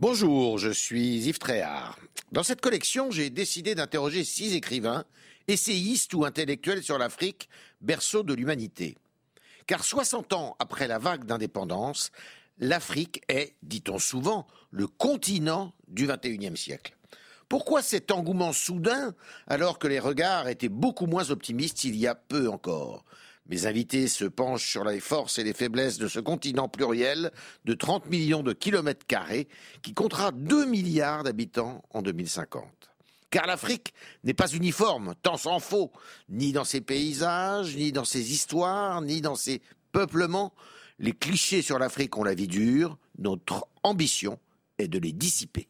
Bonjour, je suis Yves Tréhard. Dans cette collection, j'ai décidé d'interroger six écrivains, essayistes ou intellectuels sur l'Afrique, berceau de l'humanité. Car 60 ans après la vague d'indépendance, l'Afrique est, dit-on souvent, le continent du XXIe siècle. Pourquoi cet engouement soudain alors que les regards étaient beaucoup moins optimistes il y a peu encore? Mes invités se penchent sur les forces et les faiblesses de ce continent pluriel de 30 millions de kilomètres carrés qui comptera 2 milliards d'habitants en 2050. Car l'Afrique n'est pas uniforme, tant s'en faut, ni dans ses paysages, ni dans ses histoires, ni dans ses peuplements. Les clichés sur l'Afrique ont la vie dure, notre ambition est de les dissiper.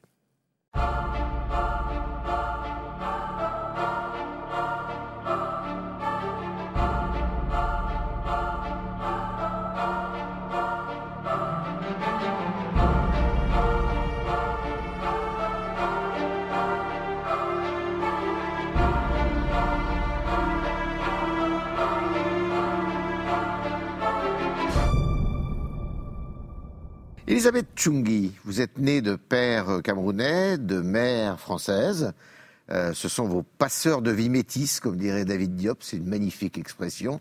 Elisabeth Chungi, vous êtes née de père camerounais, de mère française. Euh, ce sont vos passeurs de vie métis, comme dirait David Diop, c'est une magnifique expression.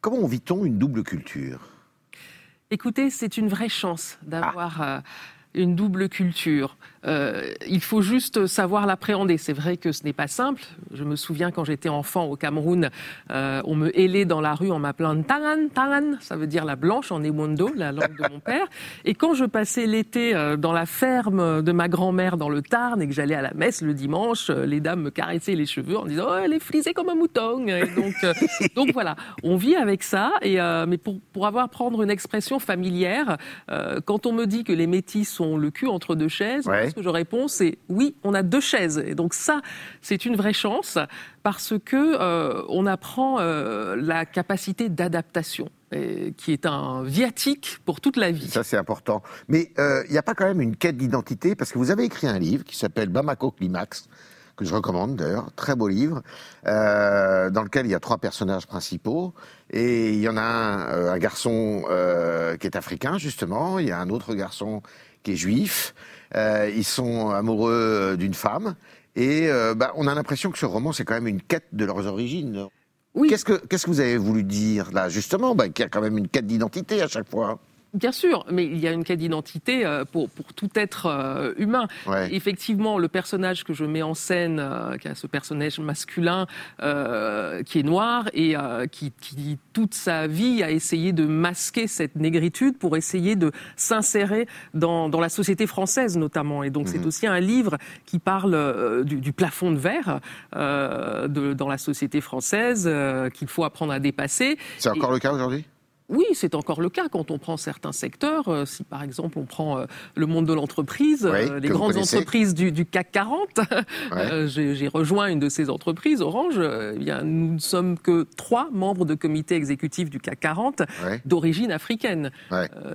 Comment vit-on une double culture? Écoutez, c'est une vraie chance d'avoir euh, une double culture. Euh, il faut juste savoir l'appréhender. C'est vrai que ce n'est pas simple. Je me souviens quand j'étais enfant au Cameroun, euh, on me hélait dans la rue en m'appelant Tangan, Tangan, ça veut dire la blanche en Ewondo, la langue de mon père. Et quand je passais l'été euh, dans la ferme de ma grand-mère dans le Tarn et que j'allais à la messe le dimanche, les dames me caressaient les cheveux en disant oh, elle est frisée comme un mouton. Et donc, donc voilà, on vit avec ça. Et, mais pour, pour avoir prendre une expression familière, quand on me dit que les métis le cul entre deux chaises, ce que je réponds, c'est oui, on a deux chaises. Et donc ça, c'est une vraie chance parce que euh, on apprend euh, la capacité d'adaptation qui est un viatique pour toute la vie. Ça, c'est important. Mais euh, il n'y a pas quand même une quête d'identité, parce que vous avez écrit un livre qui s'appelle Bamako Climax, que je recommande d'ailleurs, très beau livre, dans lequel il y a trois personnages principaux. Et il y en a un, un garçon qui est africain, justement, il y a un autre garçon qui est juif, euh, ils sont amoureux euh, d'une femme. Et euh, bah, on a l'impression que ce roman, c'est quand même une quête de leurs origines. Oui. Qu'est-ce que, qu'est-ce que vous avez voulu dire là, justement? Bah, Qu'il y a quand même une quête d'identité à chaque fois. Bien sûr, mais il y a une quête d'identité euh, pour, pour tout être euh, humain. Effectivement, le personnage que je mets en scène, euh, qui a ce personnage masculin qui est noir et qui, qui, toute sa vie a essayé de masquer cette négritude pour essayer de s'insérer dans, dans, la société française notamment. Et donc c'est mhm. aussi un livre qui parle du, du, plafond de verre de, dans la société française qu'il faut apprendre à dépasser. C'est encore le cas aujourd'hui? Oui, c'est encore le cas quand on prend certains secteurs. Euh, si par exemple on prend euh, le monde de l'entreprise, euh, les grandes entreprises du, CAC 40, j'ai rejoint une de ces entreprises, Orange. Eh bien, nous ne sommes que trois membres de comité exécutif du CAC 40 d'origine africaine,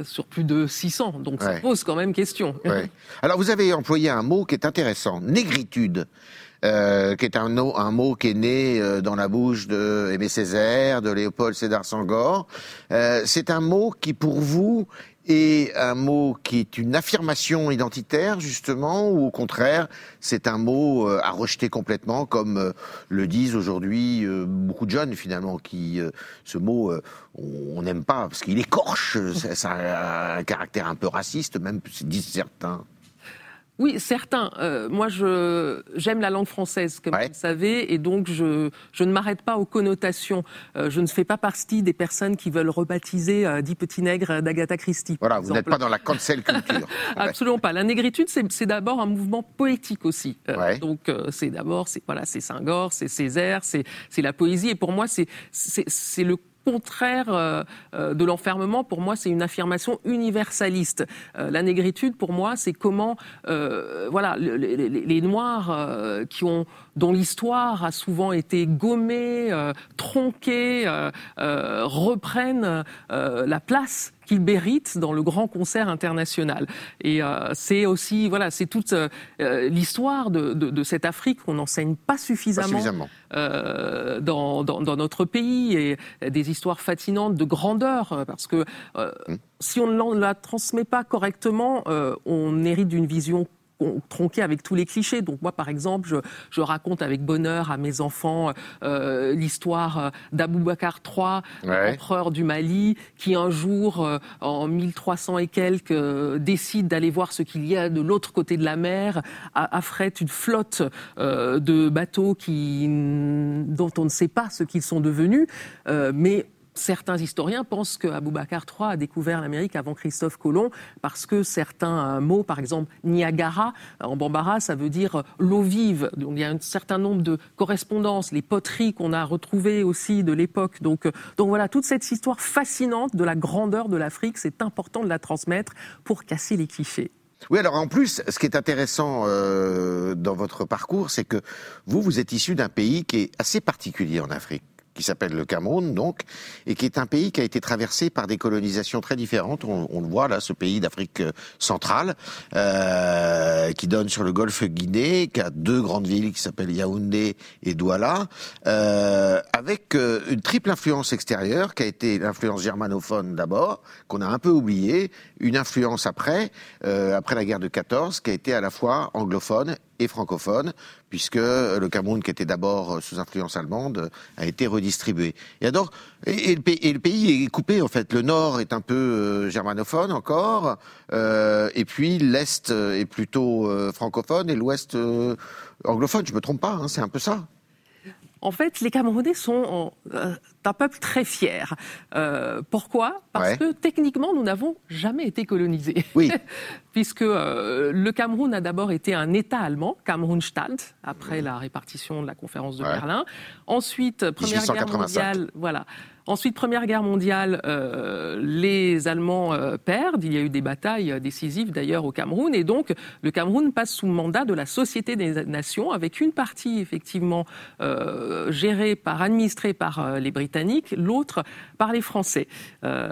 sur plus de 600. Donc ça pose quand même question. Alors vous avez employé un mot qui est intéressant, négritude. Euh, qui est un, mot qui est né euh, dans la bouche de Aimé Césaire, de Léopold Sédar Sangor. Euh, c'est un mot qui, pour vous, est un mot qui est une affirmation identitaire, justement, ou au contraire, c'est un mot à rejeter complètement, comme le disent aujourd'hui beaucoup de jeunes, finalement, qui, ce mot, on n'aime pas, parce qu'il écorche, ça a un caractère un peu raciste, même, disent certains. Oui, certains. Euh, moi, je j'aime la langue française, comme vous le savez, et donc je, je ne m'arrête pas aux connotations. Euh, je ne fais pas partie des personnes qui veulent rebaptiser euh, Dix petits nègres d'Agatha Christie. Voilà, vous n'êtes pas dans la cancel culture. Absolument pas. La négritude, c'est d'abord un mouvement poétique aussi. Donc c'est d'abord, c'est voilà, c'est Saint-Gor, c'est Césaire, c'est la poésie, et pour moi, c'est c'est le contraire euh, euh, de l'enfermement, pour moi, c'est une affirmation universaliste. Euh, la négritude, pour moi, c'est comment, voilà, les, Noirs qui ont, dont l'histoire a souvent été gommée, tronquée, reprennent la place qu'il mérite dans le grand concert international. Et euh, c'est aussi, voilà, c'est toute euh, l'histoire de, de, cette Afrique qu'on n'enseigne pas suffisamment, euh, dans, dans, dans, notre pays et des histoires fascinantes de grandeur, parce que hum. si on ne la transmet pas correctement, on hérite d'une vision tronqué avec tous les clichés. Donc moi, par exemple, je, je raconte avec bonheur à mes enfants euh, l'histoire euh, d'Aboubacar III, empereur du Mali, qui un jour, euh, en 1300 et quelques, euh, décide d'aller voir ce qu'il y a de l'autre côté de la mer, affrète une flotte de bateaux qui, dont on ne sait pas ce qu'ils sont devenus, mais Certains historiens pensent que Bakr III a découvert l'Amérique avant Christophe Colomb parce que certains mots, par exemple Niagara, en bambara, ça veut dire l'eau vive. Donc il y a un certain nombre de correspondances, les poteries qu'on a retrouvées aussi de l'époque. Donc, voilà, toute cette histoire fascinante de la grandeur de l'Afrique, c'est important de la transmettre pour casser les clichés. Oui, alors en plus, ce qui est intéressant euh, dans votre parcours, c'est que vous, vous êtes issu d'un pays qui est assez particulier en Afrique qui s'appelle le Cameroun, donc, et qui est un pays qui a été traversé par des colonisations très différentes. On, on le voit là, ce pays d'Afrique euh, centrale, euh, qui donne sur le golfe Guinée, qui a deux grandes villes qui s'appellent Yaoundé et Douala, euh, avec euh, une triple influence extérieure, qui a été l'influence germanophone d'abord, qu'on a un peu oublié, une influence après, euh, après la guerre de 14, qui a été à la fois anglophone et francophone, puisque le Cameroun, qui était d'abord sous influence allemande, a été redistribué. Et, alors, et, le, pays est coupé, en fait. Le nord est un peu euh, germanophone encore, euh, et puis l'est est plutôt euh, francophone et l'ouest anglophone. Je me trompe pas, hein, c'est un peu ça. En fait, les Camerounais sont un peuple très fier. Euh, pourquoi? Parce que techniquement, nous n'avons jamais été colonisés. Oui. Puisque euh, le Cameroun a d'abord été un État allemand, Camerounstadt, après la répartition de la conférence de Berlin. Ensuite, Première Guerre mondiale, voilà. Ensuite, Première Guerre mondiale, euh, les Allemands euh, perdent. Il y a eu des batailles décisives d'ailleurs au Cameroun. Et donc, le Cameroun passe sous mandat de la Société des Nations, avec une partie effectivement euh, gérée par, administrée par les Britanniques, l'autre par les Français.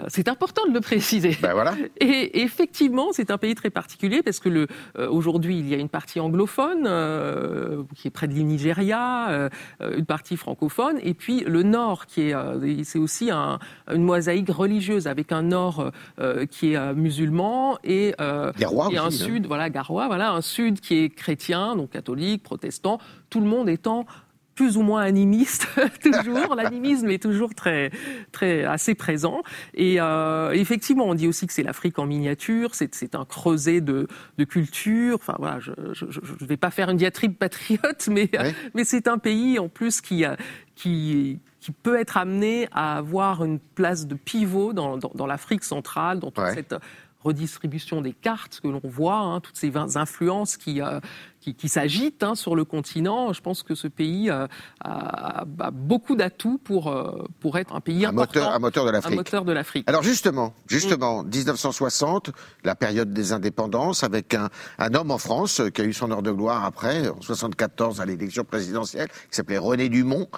c'est important de le préciser. Ben voilà. Et effectivement, c'est un pays très particulier parce que le, aujourd'hui, il y a une partie anglophone qui est près de l'île Nigeria, une partie francophone, et puis le nord qui est, c'est aussi une mosaïque religieuse avec un nord euh, qui est euh, musulman et, euh, et un hein. sud, voilà, Garoua, voilà, un sud qui est chrétien, donc catholique, protestant, tout le monde étant plus ou moins animiste toujours. L'animisme est toujours très, très assez présent. Et effectivement, on dit aussi que c'est l'Afrique en miniature. C'est un creuset de, de, culture. Enfin voilà, je ne vais pas faire une diatribe patriote, mais mais c'est un pays en plus qui qui qui peut être amené à avoir une place de pivot dans, dans, l'Afrique centrale, dans toute cette redistribution des cartes que l'on voit, hein, toutes ces influences qui, euh, qui, s'agitent hein, sur le continent. Je pense que ce pays euh, a, beaucoup d'atouts pour, euh, pour être un pays un Moteur, un moteur de l'Afrique. Un moteur de l'Afrique. Alors justement, justement, 1960, la période des indépendances, avec un, un, homme en France qui a eu son heure de gloire après, en 74 à l'élection présidentielle, qui s'appelait René Dumont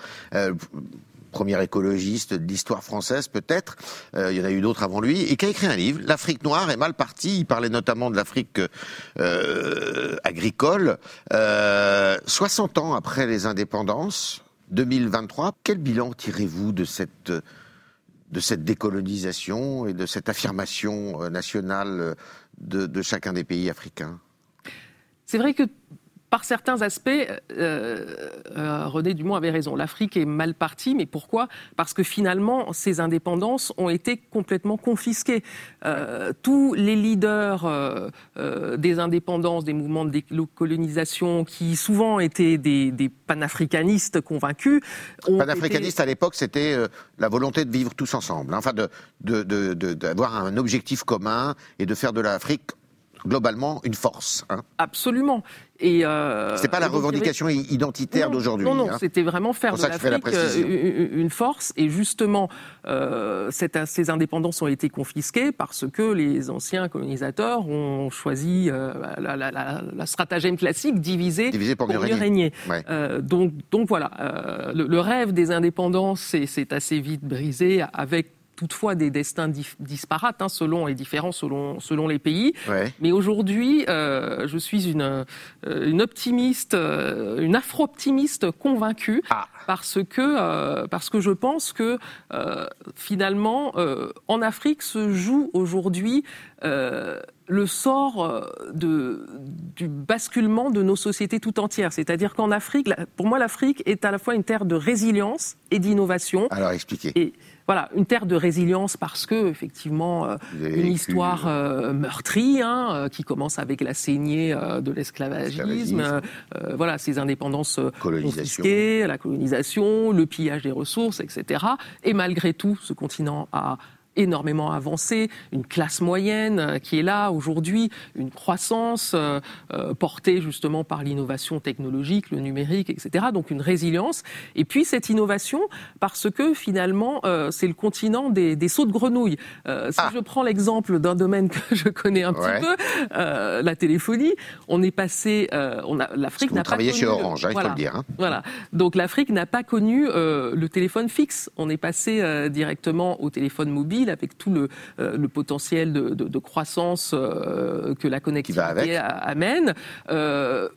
premier écologiste de l'histoire française peut-être, euh, il y en a eu d'autres avant lui, et qui a écrit un livre, L'Afrique noire est mal partie, il parlait notamment de l'Afrique euh, agricole. 60 euh, ans après les indépendances, 2023, quel bilan tirez-vous de cette, de cette décolonisation et de cette affirmation nationale de, de chacun des pays africains? C'est vrai que par certains aspects, euh, euh, René Dumont avait raison. L'Afrique est mal partie, mais pourquoi? Parce que finalement, ces indépendances ont été complètement confisquées. Euh, tous les leaders des indépendances, des mouvements de décolonisation, qui souvent étaient des, panafricanistes convaincus. Panafricanistes à l'époque, c'était la volonté de vivre tous ensemble, hein. enfin d'avoir de, un objectif commun et de faire de l'Afrique globalement une force. Hein. Absolument. Et euh, c'est pas la revendication identitaire d'aujourd'hui. Non, non, hein. c'était vraiment faire de l'Afrique euh, une force. Et justement, euh, ces indépendances ont été confisquées parce que les anciens colonisateurs ont choisi euh, la, la, la, stratagème classique diviser, pour, mieux régner. donc, donc voilà, le, le, rêve des indépendances s'est assez vite brisé avec toutefois des destins disparates, hein, selon et différents selon, selon les pays. Mais aujourd'hui, euh, je suis une, euh, une optimiste, euh, une afro-optimiste convaincue. Ah. Parce que, parce que je pense que finalement, en Afrique se joue aujourd'hui le sort de, du basculement de nos sociétés tout entières. C'est-à-dire qu'en Afrique, pour moi, l'Afrique est à la fois une terre de résilience et d'innovation. Alors expliquez voilà, une terre de résilience parce que effectivement euh, une histoire euh, meurtrie hein, euh, qui commence avec la saignée de l'esclavagisme, voilà, ces indépendances confisquées, la colonisation, le pillage des ressources, etc. Et malgré tout, ce continent a énormément avancé, une classe moyenne euh, qui est là aujourd'hui, une croissance euh, euh, portée justement par l'innovation technologique, le numérique, etc. Donc une résilience. Et puis cette innovation parce que finalement c'est le continent des, des, sauts de grenouilles. si ah. je prends l'exemple d'un domaine que je connais un petit peu, la téléphonie, on est passé, on a l'Afrique n'a pas connu. chez Orange, hein, il faut le dire. Hein. Voilà. Donc l'Afrique n'a pas connu le téléphone fixe. On est passé directement au téléphone mobile avec tout le, euh, potentiel de, croissance euh, que la connectivité amène. Euh,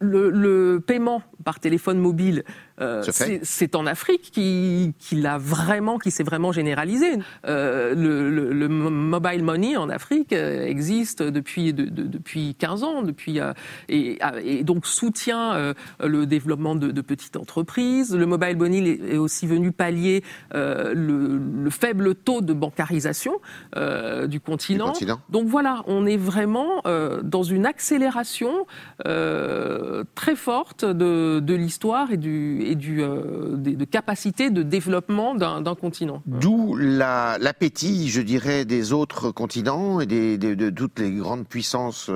le, paiement par téléphone mobile euh, c'est en Afrique qui, l'a vraiment, qui s'est vraiment généralisé. Euh, le, mobile money en Afrique euh, existe depuis depuis 15 ans, depuis et, donc soutient le développement de, petites entreprises. Le mobile money est aussi venu pallier le, faible taux de bancarisation du continent. Donc voilà, on est vraiment dans une accélération très forte de, de l'histoire et du et du, euh, de, capacité de développement d'un continent. D'où l'appétit, je dirais, des autres continents et de, toutes les grandes puissances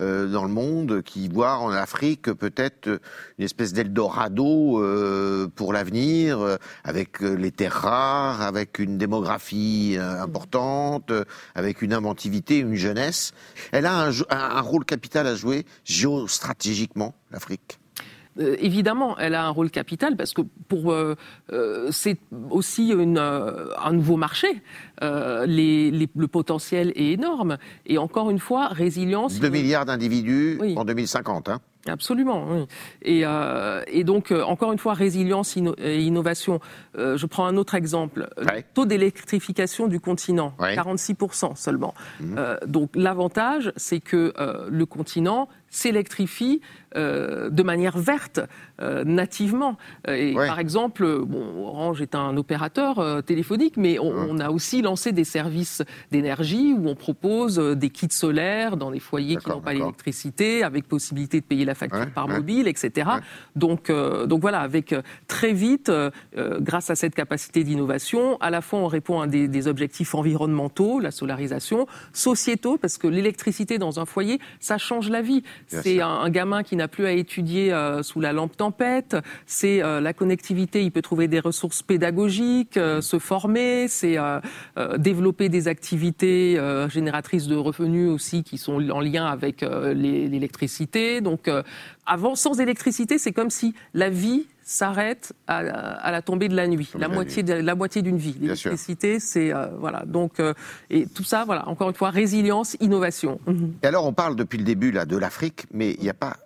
euh, dans le monde qui voient en Afrique peut-être une espèce d'Eldorado euh, pour l'avenir, avec les terres rares, avec une démographie importante, avec une inventivité, une jeunesse. Elle a un rôle capital à jouer géostratégiquement, l'Afrique. Euh, évidemment, elle a un rôle capital parce que pour euh, euh, c'est aussi une, un nouveau marché. Les, le potentiel est énorme et encore une fois, résilience. 2 milliards d'individus en 2050. Hein. Absolument. Oui. Et, et, donc, encore une fois, résilience et innovation. je prends un autre exemple. Le taux d'électrification du continent, 46% seulement. Mmh. donc, l'avantage, c'est que le continent s'électrifie euh, de manière verte, euh, nativement. Et par exemple, bon, Orange est un opérateur euh, téléphonique, mais on, a aussi lancé des services d'énergie où on propose des kits solaires dans des foyers qui n'ont pas l'électricité, avec possibilité de payer la facture par mobile, etc. Donc, donc voilà, avec très vite, grâce à cette capacité d'innovation, à la fois on répond à des, objectifs environnementaux, la solarisation, sociétaux, parce que l'électricité dans un foyer, ça change la vie. C'est un, gamin qui n'a plus à étudier euh, sous la lampe tempête. C'est euh, la connectivité. Il peut trouver des ressources pédagogiques, euh, se former. C'est développer des activités génératrices de revenus aussi qui sont en lien avec l'électricité. Donc, avant, sans électricité, c'est comme si la vie s'arrête à, la tombée de la nuit, la moitié, de, la moitié d'une vie. L'électricité, c'est euh, voilà. Donc euh, et tout ça, voilà. Encore une fois, résilience, innovation. Et alors, on parle depuis le début là de l'Afrique, mais il n'y a pas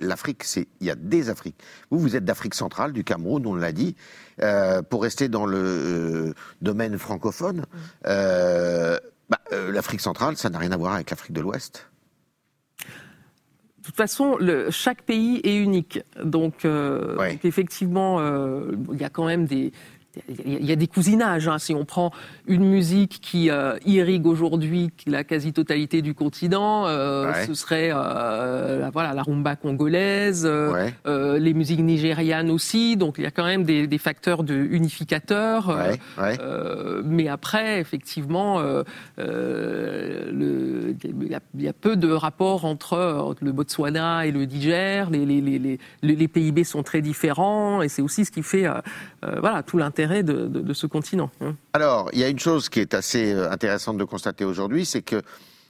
l'Afrique, c'est il y a des Afriques. Vous, vous êtes d'Afrique centrale, du Cameroun, on l'a dit. Euh, pour rester dans le domaine francophone, bah, l'Afrique centrale, ça n'a rien à voir avec l'Afrique de l'Ouest. De toute façon, le, chaque pays est unique. Donc, euh, donc effectivement, euh, il y a quand même des, il y a des cousinages. Hein. Si on prend une musique qui euh, irrigue aujourd'hui la quasi-totalité du continent, euh, ce serait euh, la, voilà, la rumba congolaise, les musiques nigérianes aussi. Donc il y a quand même des, facteurs de unificateurs. mais après, effectivement, le, il, y a, peu de rapports entre, le Botswana et le Niger. Les, les, sont très différents et c'est aussi ce qui fait voilà, tout l'intérêt de, ce continent. Hein. Alors, il y a une chose qui est assez euh, intéressante de constater aujourd'hui, c'est que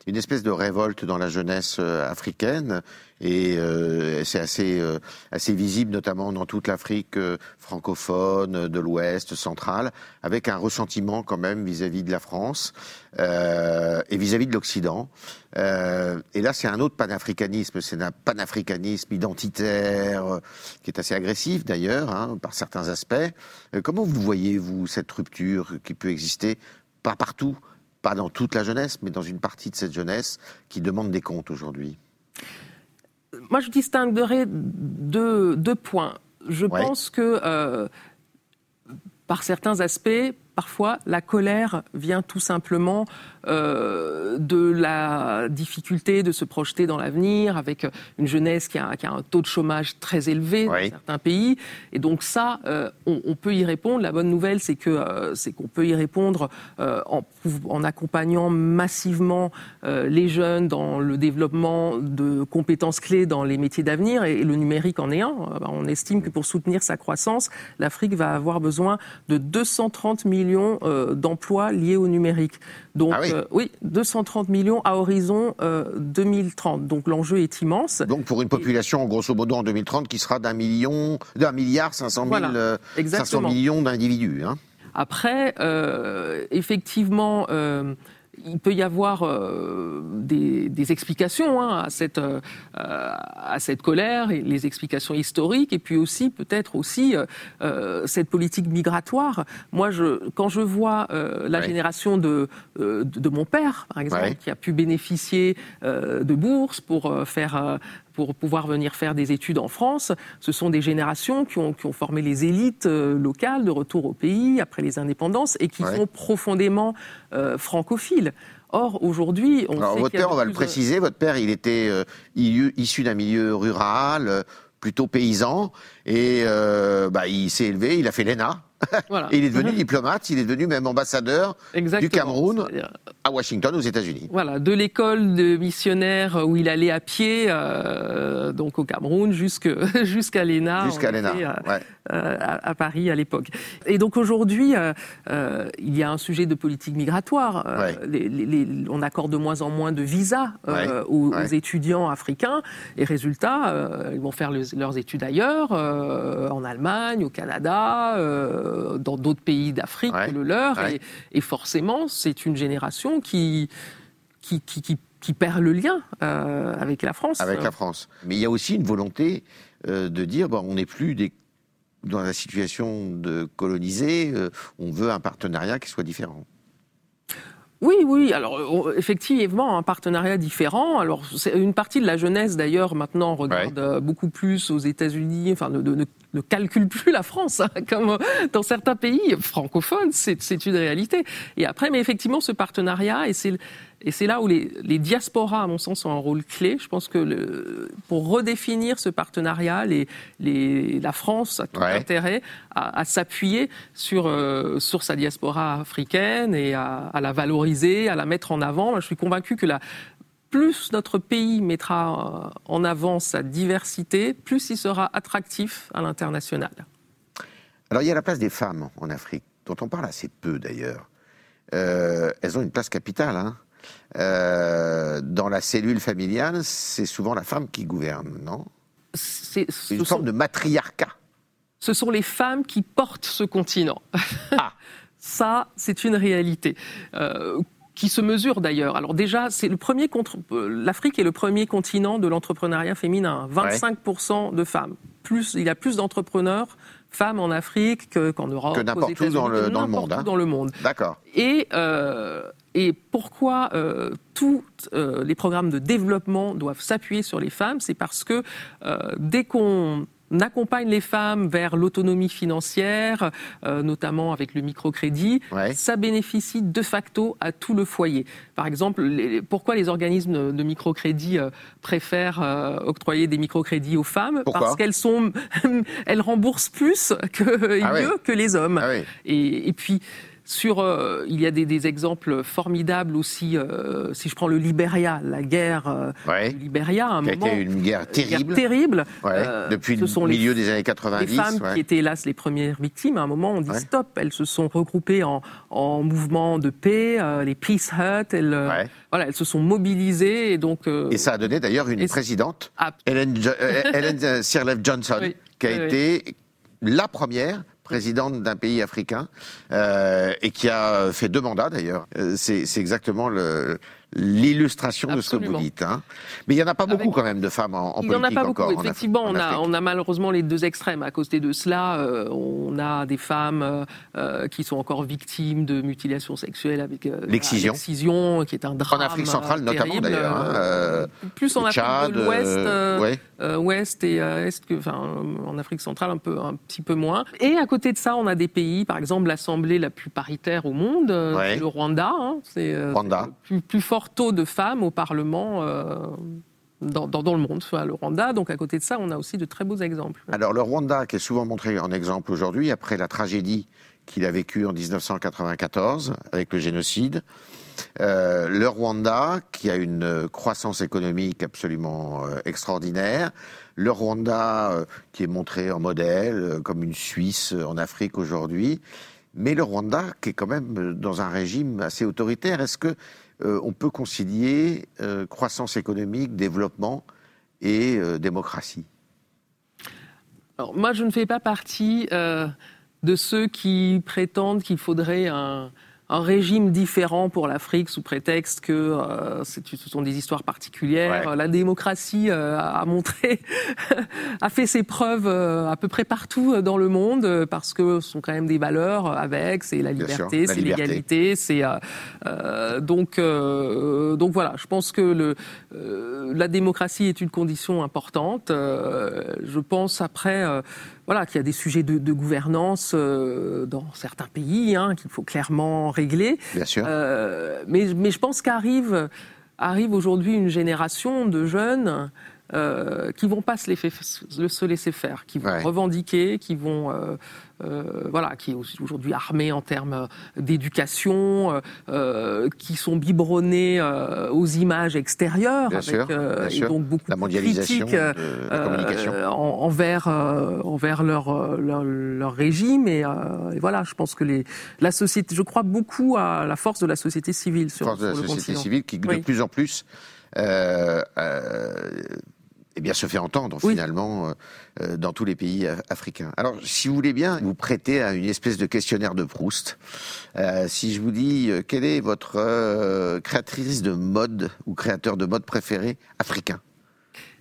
une espèce de révolte dans la jeunesse euh, africaine. Et euh, c'est assez euh, assez visible notamment dans toute l'Afrique francophone de l'Ouest centrale avec un ressentiment quand même vis-à-vis de la France et vis-à-vis de l'Occident. Et là c'est un autre panafricanisme. C'est un panafricanisme identitaire qui est assez agressif d'ailleurs hein, par certains aspects. Comment vous voyez vous cette rupture qui peut exister pas partout pas dans toute la jeunesse, mais dans une partie de cette jeunesse qui demande des comptes aujourd'hui Moi, je distinguerais deux, deux points. Je pense que, euh, par certains aspects, parfois, la colère vient tout simplement euh, de la difficulté de se projeter dans l'avenir avec une jeunesse qui a, un taux de chômage très élevé dans certains pays. Et donc ça, euh, on, peut y répondre. La bonne nouvelle, c'est que euh, c'est qu'on peut y répondre en, en, accompagnant massivement les jeunes dans le développement de compétences clés dans les métiers d'avenir. Et, le numérique en est un. On estime que pour soutenir sa croissance, l'Afrique va avoir besoin de 230 millions d'emplois liés au numérique. Donc, ah oui. 230 euh, millions à horizon 2030. Euh, Donc l'enjeu est immense. Donc pour une population, grosso modo, en 2030, qui sera d'un million, d'un milliard 500, 000, 500 millions d'individus. Hein. Après, euh, effectivement, il peut y avoir euh, des, explications hein, à, cette, euh, à cette colère, et les explications historiques, et puis aussi peut-être aussi euh, cette politique migratoire. Moi, je, quand je vois la génération de, de, mon père, par exemple, qui a pu bénéficier de bourses pour faire pour pouvoir venir faire des études en France. Ce sont des générations qui ont, qui ont formé les élites euh, locales de retour au pays après les indépendances et qui sont profondément euh, francophiles. Or, aujourd'hui, on Alors, votre père, on va le préciser, votre père, il était euh, issu d'un milieu rural, plutôt paysan, et bah, il s'est élevé, il a fait l'ENA. Et il est devenu diplomate, il est devenu même ambassadeur du Cameroun à Washington, aux États-Unis. Voilà, de l'école de missionnaire où il allait à pied, euh, donc au Cameroun, jusqu'à l'ENA. Jusqu'à l'ENA, euh, euh, à, Paris à l'époque. Et donc aujourd'hui, il y a un sujet de politique migratoire. on accorde de moins en moins de visas aux, étudiants africains. Et résultat, ils vont faire leurs études ailleurs, en Allemagne, au Canada dans d'autres pays d'Afrique que le leur. Et, forcément, c'est une génération qui, qui, qui, perd le lien euh, avec la France. Avec la France. Mais il y a aussi une volonté euh, de dire bon, on n'est plus des, dans la situation de coloniser, on veut un partenariat qui soit différent. Oui, oui. Alors effectivement, un partenariat différent. Alors une partie de la jeunesse d'ailleurs maintenant regarde beaucoup plus aux États-Unis, enfin ne, ne calcule plus la France, hein, comme dans certains pays francophones, c'est une réalité. Et après, mais effectivement, ce partenariat, et c'est là où les, les, diasporas, à mon sens, ont un rôle clé. Je pense que le, pour redéfinir ce partenariat, les, les, la France a tout intérêt à, à s'appuyer sur, euh, sur sa diaspora africaine et à, à, la valoriser, à la mettre en avant. Je suis convaincu que la, plus notre pays mettra euh, en avant sa diversité, plus il sera attractif à l'international. Alors il y a la place des femmes en Afrique, dont on parle assez peu d'ailleurs. Euh, elles ont une place capitale. Hein. Euh, dans la cellule familiale, c'est souvent la femme qui gouverne, non? C'est une forme de matriarcat. Ce sont les femmes qui portent ce continent. Ah. Ça, c'est une réalité qui se mesure d'ailleurs. Alors déjà, c'est le premier contre l'Afrique est le premier continent de l'entrepreneuriat féminin. 25% de femmes. Plus, il y a plus d'entrepreneurs femmes en Afrique qu'en Europe, que n'importe où dans le, dans le monde. Hein. Dans le monde. D'accord. Et euh, et pourquoi euh, tous euh, les programmes de développement doivent s'appuyer sur les femmes, c'est parce que euh, dès qu'on on accompagne les femmes vers l'autonomie financière, euh, notamment avec le microcrédit. Ça bénéficie de facto à tout le foyer. Par exemple, pourquoi les organismes de microcrédit euh, préfèrent euh, octroyer des microcrédits aux femmes? Parce qu'elles sont, elles remboursent plus que ah mieux que les hommes. Ah et, puis sur, euh, il y a des, exemples formidables aussi. Euh, si je prends le Libéria, la guerre euh, du Libéria, un moment, été une guerre terrible, terrible. depuis le milieu des années 90. Les femmes qui étaient hélas les premières victimes. À un moment, on dit stop. Elles se sont regroupées en, en mouvement de paix, les peace hut. Elles, voilà, elles se sont mobilisées et donc. et ça a donné d'ailleurs une présidente, Helen, Helen Sirleaf Johnson, qui a été la première présidente d'un pays africain euh, et qui a fait deux mandats d'ailleurs. Euh, c'est exactement le, l'illustration de ce que vous dites. Hein. Mais il n'y en a pas beaucoup quand même de femmes en, politique Il n'y en a pas beaucoup, effectivement. on, a, on, a, malheureusement les deux extrêmes. À côté de cela, euh, on a des femmes euh, euh, qui sont encore victimes de mutilations sexuelles avec l'excision, qui est un drame En Afrique centrale notamment d'ailleurs. Hein, plus en Afrique de l'Ouest, Ouest et Est, que, enfin, en Afrique centrale un, peu, un petit peu moins. Et à côté de ça, on a des pays, par exemple l'Assemblée la plus paritaire au monde, le Rwanda. Hein, c'est plus, plus fort taux de femmes au Parlement. Euh, dans, le monde, soit le Rwanda. Donc à côté de ça, on a aussi de très beaux exemples. Alors le Rwanda, qui est souvent montré en exemple aujourd'hui, après la tragédie qu'il a vécue en 1994 avec le génocide, euh, le Rwanda, qui a une croissance économique absolument euh, extraordinaire, le Rwanda, qui est montré en modèle, comme une Suisse en Afrique aujourd'hui, mais le Rwanda, qui est quand même dans un régime assez autoritaire. Est-ce que euh, on peut concilier euh, croissance économique, développement et euh, démocratie? Alors, Moi, je ne fais pas partie de ceux qui prétendent qu'il faudrait un, un régime différent pour l'Afrique sous prétexte que euh, ce sont des histoires particulières. La démocratie euh, a montré, a fait ses preuves euh, à peu près partout dans le monde parce que ce sont quand même des valeurs avec, c'est la liberté, c'est l'égalité, c'est donc donc voilà. Je pense que le la démocratie est une condition importante. je pense après voilà, qu'il y a des sujets de, gouvernance euh, dans certains pays hein, qu'il faut clairement régler. Bien sûr. Euh, mais, mais, je pense qu'arrive arrive aujourd'hui une génération de jeunes euh, qui vont pas se, se, laisser faire, qui vont revendiquer, qui vont euh, euh, voilà, qui est aujourd'hui armé en termes d'éducation, euh, qui sont biberonnés aux images extérieures, avec, et donc beaucoup la mondialisation de critiques envers, envers leur, leur, régime. Et, voilà, je pense que les, la société, je crois beaucoup à la force de la société civile sur, force de la société civile qui de plus en plus euh, eh bien, se fait entendre finalement euh, euh, dans tous les pays africains. Alors, si vous voulez bien, vous prêtez à une espèce de questionnaire de Proust. Euh, si je vous dis quelle est votre créatrice de mode ou créateur de mode préféré africain?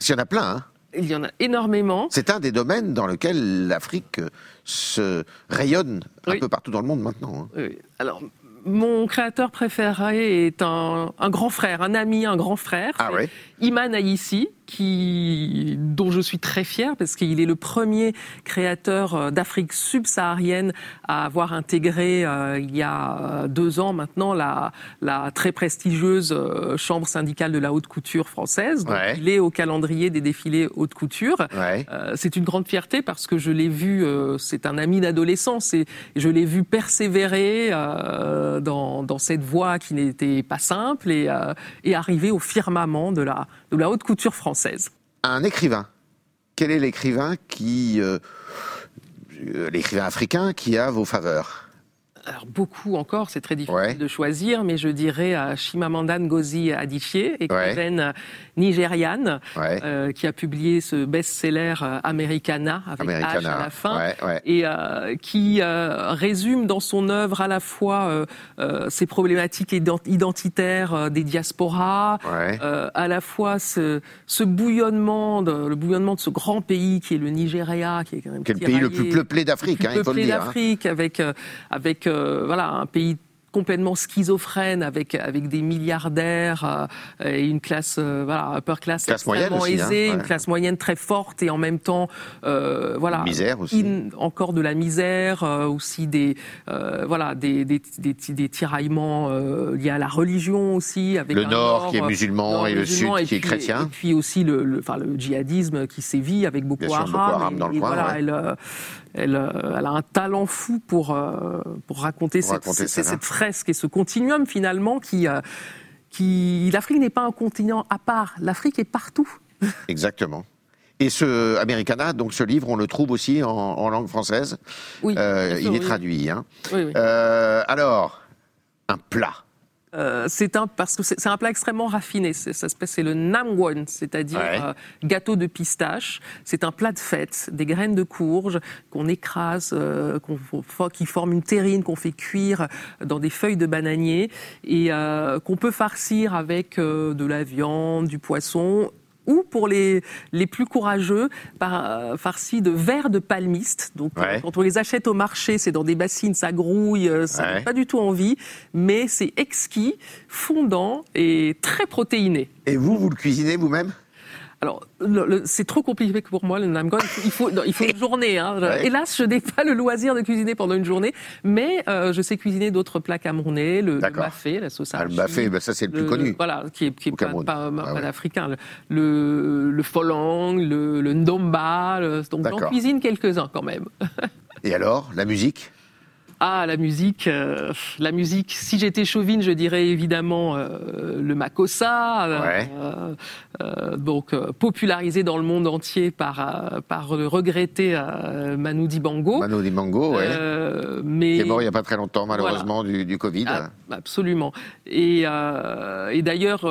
Il y en a plein, hein il y en a énormément. C'est un des domaines dans lequel l'Afrique se rayonne un peu partout dans le monde maintenant. Hein. Oui. Alors, mon créateur préféré est un, grand frère, un ami, un grand frère. Ah ouais? Iman Aïssi, qui, dont je suis très fière parce qu'il est le premier créateur euh, d'Afrique subsaharienne à avoir intégré euh, il y a euh, deux ans maintenant la, la très prestigieuse chambre syndicale de la haute couture française. Donc, Il est au calendrier des défilés haute couture. c'est une grande fierté parce que je l'ai vu, c'est un ami d'adolescence et je l'ai vu persévérer dans, dans, cette voie qui n'était pas simple et, et arriver au firmament de la, de la haute couture française. Un écrivain. Quel est l'écrivain qui, euh, l'écrivain africain qui a vos faveurs? Alors beaucoup encore, c'est très difficile de choisir, mais je dirais à Chimamanda Ngozi Adichie, écrivaine nigériane, euh, qui a publié ce best-seller euh, Americana avec H à la fin, et euh, qui résume dans son œuvre à la fois ces problématiques identitaires des diasporas, à la fois ce, ce bouillonnement, de, le bouillonnement de ce grand pays qui est le Nigeria, qui est quand même le pays le plus peuplé d'Afrique, hein, il faut le dire. Hein. d'Afrique, avec avec voilà un pays complètement schizophrène avec avec des milliardaires euh, et une classe voilà upper class, classe moyenne aussi, hein, aisée, ouais. une classe moyenne très forte et en même temps voilà misère aussi. in- encore de la misère aussi des voilà des des, des, des tiraillements liés à la religion aussi avec Le nord qui est musulman nord et le sud qui est chrétien. et puis aussi le, le, enfin, le djihadisme qui sévit avec Boko Haram. Boko Haram et- dans le et coin, voilà, ouais. elle, euh, elle, euh, elle a un talent fou pour, euh, pour raconter, Pour cette, raconter cette- ça, cette fresque et ce continuum finalement qui... euh, qui L'Afrique n'est pas un continent à part, l'Afrique est partout. Exactement. Et ce Americana, donc ce livre, on le trouve aussi en, en langue française. Oui, Euh, sûr, il est oui. traduit. hein. Oui, oui. Euh, alors, un plat. Euh, c'est un parce que c'est un plat extrêmement raffiné. C'est- Ça c'est le namwon, c'est-à-dire Ouais. euh, gâteau de pistache. C'est un plat de fête, des graines de courge qu'on écrase, euh, qu'on qui forment une terrine qu'on fait cuire dans des feuilles de bananier et euh, qu'on peut farcir avec euh, de la viande, du poisson. Ou pour les, les plus courageux, par, euh, farcis de verre de palmiste. Donc, Ouais. quand on les achète au marché, c'est dans des bassines, ça grouille, euh, ça Ouais. donne pas du tout envie, mais c'est exquis, fondant et très protéiné. Et vous, vous le cuisinez vous-même? Alors, c'est trop compliqué pour moi, le namgon. Il faut, non, il faut une journée. Hein. Ouais. Hélas, je n'ai pas le loisir de cuisiner pendant une journée, mais euh, je sais cuisiner d'autres plats camerounais, le, le la sauce Ah, Le bafé, ben, ça c'est le plus connu. Voilà, qui est, qui est pas, pas, pas Ah ouais. africain. Le, le, le folong, le, le ndomba. donc j'en cuisine quelques-uns quand même. Et alors, la musique? Ah, la musique, euh, la musique. Si j'étais chauvine, je dirais évidemment euh, le makossa, euh, Ouais. donc popularisé dans le monde entier par par le regretté Manu Dibango. Mano Dibango, ouais. Mais qui est mort il n'y a pas très longtemps, malheureusement, du, du Covid. ah, absolument. Et, et d'ailleurs,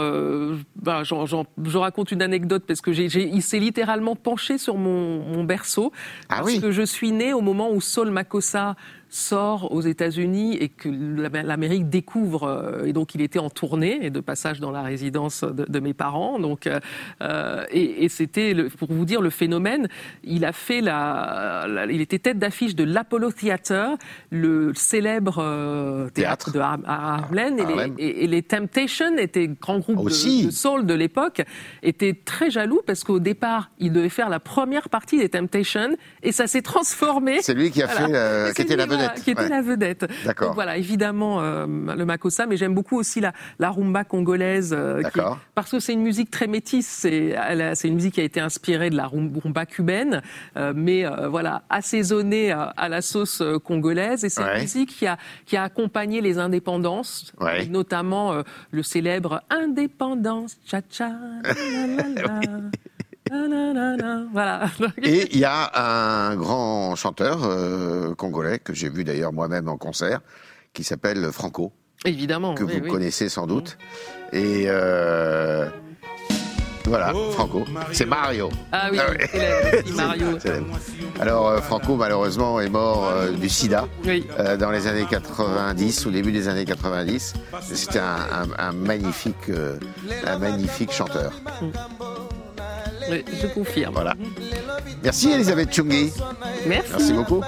bah, je raconte une anecdote parce que j'ai, il s'est littéralement penché sur mon, mon berceau. Ah parce oui. que je suis née au moment où Saul Makossa sort aux États-Unis et que l'Am- l'Amérique découvre. euh, et donc, il était en tournée et de passage dans la résidence de, de mes parents. Donc, euh, euh, et, et c'était, pour vous dire, le phénomène. Il a fait la, la- il était tête d'affiche de l'Apollo Theater, le célèbre euh, théâtre, Théâtre. de Har- Harlem. Et, Harlem. les, et- et les Temptations étaient grand groupe de- Aussi. de, soul de l'époque, étaient très jaloux parce qu'au départ, il devait faire la première partie des Temptations et ça s'est transformé. C'est lui qui a Voilà. fait, euh, qui était la voilà, vedette. Qui était Ouais. la vedette. D'accord. Donc voilà, évidemment euh, le makossa, mais j'aime beaucoup aussi la, la rumba congolaise. euh, qui- parce que c'est une musique très métisse. C'est une musique qui a été inspirée de la rum- rumba cubaine, euh, mais euh, voilà, assaisonnée à, à la sauce euh, congolaise. Et c'est Ouais. une musique qui a, qui a accompagné les indépendances, Ouais. notamment euh, le célèbre Indépendance, cha-cha, Voilà. Et il y a un grand chanteur euh, congolais, que j'ai vu d'ailleurs moi-même en concert, qui s'appelle Franco, Évidemment. que oui, vous oui. connaissez sans doute. Et euh, voilà, Franco. C'est Mario. Ah oui, Ah aussi, Mario. Alors, euh, Franco, malheureusement, est mort euh, du sida. Oui. euh, dans les années 90, au début des années 90. C'était un, un- un magnifique, euh, un magnifique chanteur. Oui, je confirme. Voilà. Merci Elisabeth Chungi. Merci. Merci beaucoup.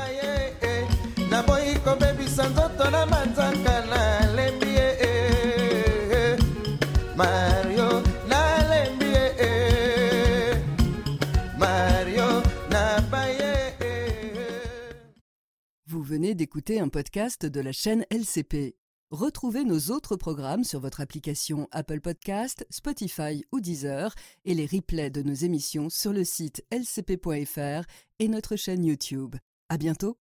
Vous venez d'écouter un podcast de la chaîne LCP. Retrouvez nos autres programmes sur votre application Apple Podcast, Spotify ou Deezer et les replays de nos émissions sur le site lcp.fr et notre chaîne YouTube. À bientôt!